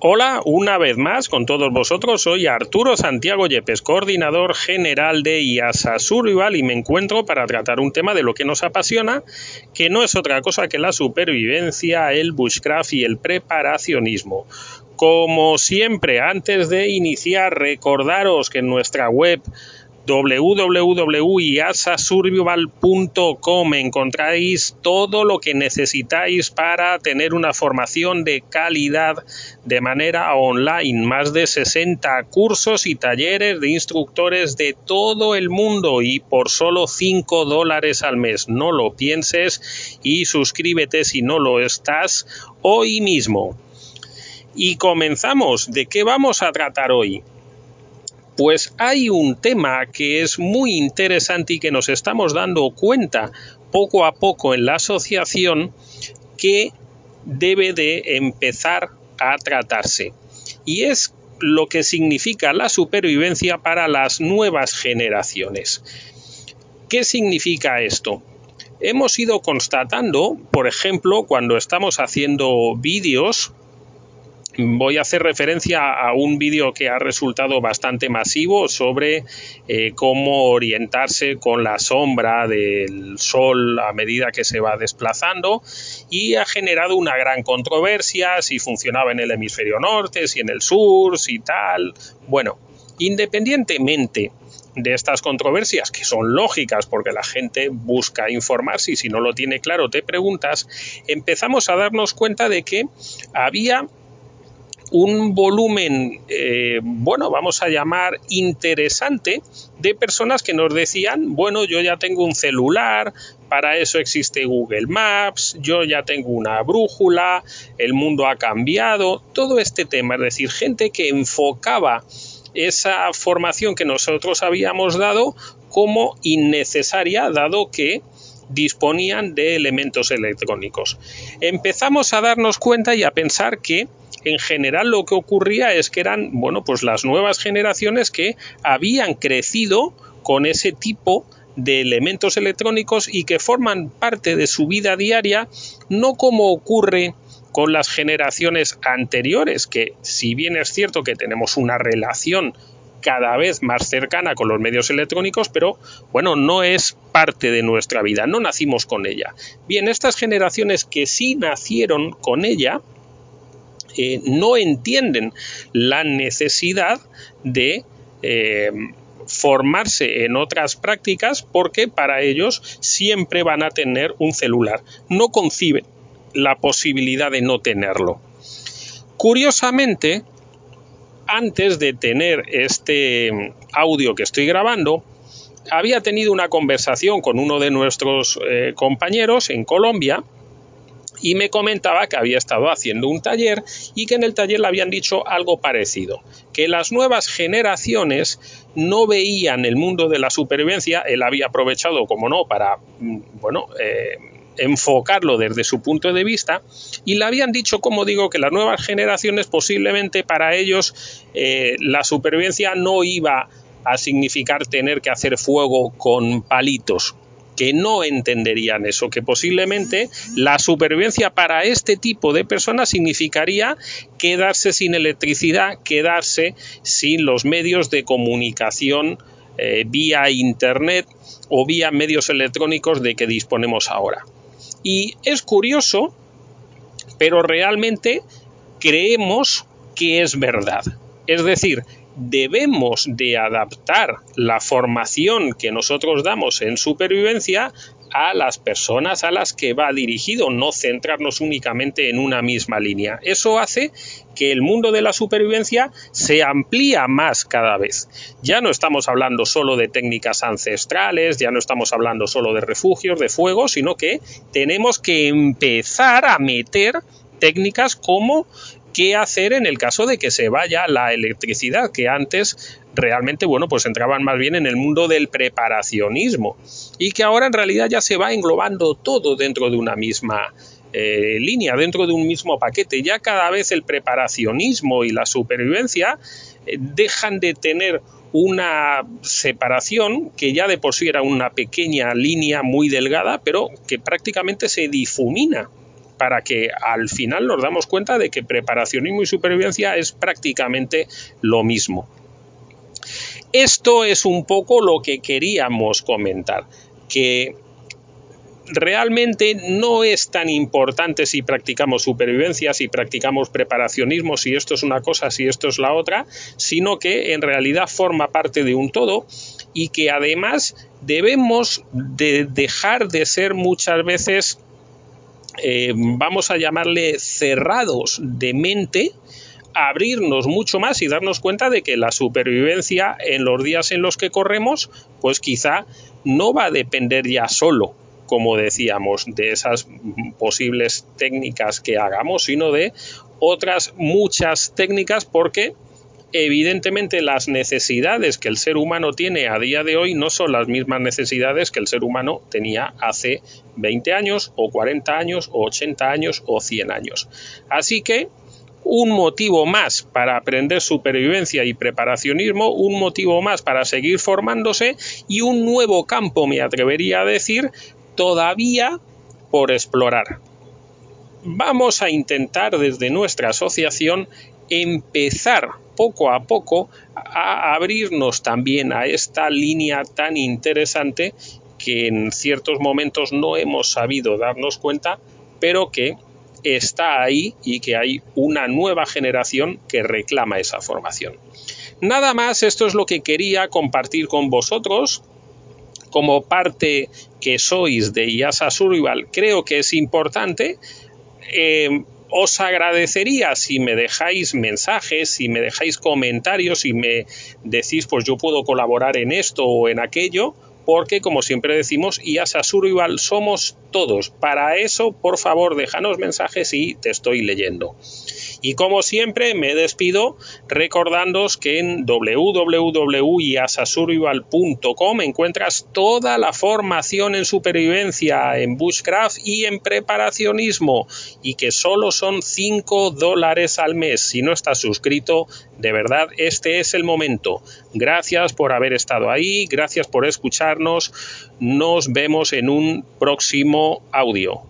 Hola, una vez más con todos vosotros. Soy Arturo Santiago Yepes, coordinador general de IASA Survival y me encuentro para tratar un tema de lo que nos apasiona, que no es otra cosa que la supervivencia, el bushcraft y el preparacionismo. Como siempre, antes de iniciar, recordaros que en nuestra web www.iasasurvival.com encontráis todo lo que necesitáis para tener una formación de calidad de manera online. Más de 60 cursos y talleres de instructores de todo el mundo y por solo 5 dólares al mes. No lo pienses y suscríbete si no lo estás hoy mismo. Y comenzamos. ¿De qué vamos a tratar hoy? Pues hay un tema que es muy interesante y que nos estamos dando cuenta poco a poco en la asociación que debe de empezar a tratarse. Y es lo que significa la supervivencia para las nuevas generaciones. ¿Qué significa esto? Hemos ido constatando, por ejemplo, cuando estamos haciendo vídeos voy a hacer referencia a un vídeo que ha resultado bastante masivo sobre eh, cómo orientarse con la sombra del sol a medida que se va desplazando y ha generado una gran controversia si funcionaba en el hemisferio norte, si en el sur, si tal. Bueno, independientemente de estas controversias, que son lógicas porque la gente busca informarse y si no lo tiene claro te preguntas, empezamos a darnos cuenta de que había un volumen, eh, bueno, vamos a llamar interesante, de personas que nos decían, bueno, yo ya tengo un celular, para eso existe Google Maps, yo ya tengo una brújula, el mundo ha cambiado, todo este tema, es decir, gente que enfocaba esa formación que nosotros habíamos dado como innecesaria, dado que disponían de elementos electrónicos. Empezamos a darnos cuenta y a pensar que en general lo que ocurría es que eran, bueno, pues las nuevas generaciones que habían crecido con ese tipo de elementos electrónicos y que forman parte de su vida diaria, no como ocurre con las generaciones anteriores, que si bien es cierto que tenemos una relación cada vez más cercana con los medios electrónicos, pero bueno, no es parte de nuestra vida, no nacimos con ella. Bien, estas generaciones que sí nacieron con ella, no entienden la necesidad de eh, formarse en otras prácticas porque para ellos siempre van a tener un celular. No conciben la posibilidad de no tenerlo. Curiosamente, antes de tener este audio que estoy grabando, había tenido una conversación con uno de nuestros eh, compañeros en Colombia y me comentaba que había estado haciendo un taller y que en el taller le habían dicho algo parecido, que las nuevas generaciones no veían el mundo de la supervivencia, él había aprovechado, como no, para, mm, bueno, eh, enfocarlo desde su punto de vista y le habían dicho, como digo, que las nuevas generaciones posiblemente para ellos eh, la supervivencia no iba a significar tener que hacer fuego con palitos, que no entenderían eso, que posiblemente la supervivencia para este tipo de personas significaría quedarse sin electricidad, quedarse sin los medios de comunicación eh, vía Internet o vía medios electrónicos de que disponemos ahora. Y es curioso, pero realmente creemos que es verdad. Es decir, debemos de adaptar la formación que nosotros damos en supervivencia a las personas a las que va dirigido, no centrarnos únicamente en una misma línea. Eso hace que el mundo de la supervivencia se amplía más cada vez. Ya no estamos hablando solo de técnicas ancestrales, ya no estamos hablando solo de refugios, de fuego, sino que tenemos que empezar a meter técnicas como qué hacer en el caso de que se vaya la electricidad, que antes realmente, bueno, pues entraban más bien en el mundo del preparacionismo y que ahora en realidad ya se va englobando todo dentro de una misma eh, línea, dentro de un mismo paquete. Ya cada vez el preparacionismo y la supervivencia eh, dejan de tener una separación que ya de por sí era una pequeña línea muy delgada, pero que prácticamente se difumina para que al final nos damos cuenta de que preparacionismo y supervivencia es prácticamente lo mismo. Esto es un poco lo que queríamos comentar, que realmente no es tan importante si practicamos supervivencia, si practicamos preparacionismo, si esto es una cosa, si esto es la otra, sino que en realidad forma parte de un todo y que además debemos de dejar de ser muchas veces, eh, vamos a llamarle cerrados de mente, abrirnos mucho más y darnos cuenta de que la supervivencia en los días en los que corremos, pues quizá no va a depender ya solo como decíamos, de esas posibles técnicas que hagamos, sino de otras muchas técnicas porque evidentemente las necesidades que el ser humano tiene a día de hoy no son las mismas necesidades que el ser humano tenía hace 20 años o 40 años o 80 años o 100 años. Así que un motivo más para aprender supervivencia y preparacionismo, un motivo más para seguir formándose y un nuevo campo, me atrevería a decir, todavía por explorar. Vamos a intentar desde nuestra asociación empezar poco a poco a abrirnos también a esta línea tan interesante que en ciertos momentos no hemos sabido darnos cuenta, pero que está ahí y que hay una nueva generación que reclama esa formación. Nada más, esto es lo que quería compartir con vosotros como parte que sois de IASA Survival, creo que es importante. Eh, os agradecería si me dejáis mensajes, si me dejáis comentarios, si me decís, pues yo puedo colaborar en esto o en aquello, porque como siempre decimos, IASA Survival somos todos. Para eso, por favor, déjanos mensajes y te estoy leyendo. Y como siempre, me despido recordándoos que en www.iasasurvival.com encuentras toda la formación en supervivencia, en bushcraft y en preparacionismo y que solo son 5 dólares al mes. Si no estás suscrito, de verdad, este es el momento. Gracias por haber estado ahí, gracias por escucharnos. Nos vemos en un próximo audio.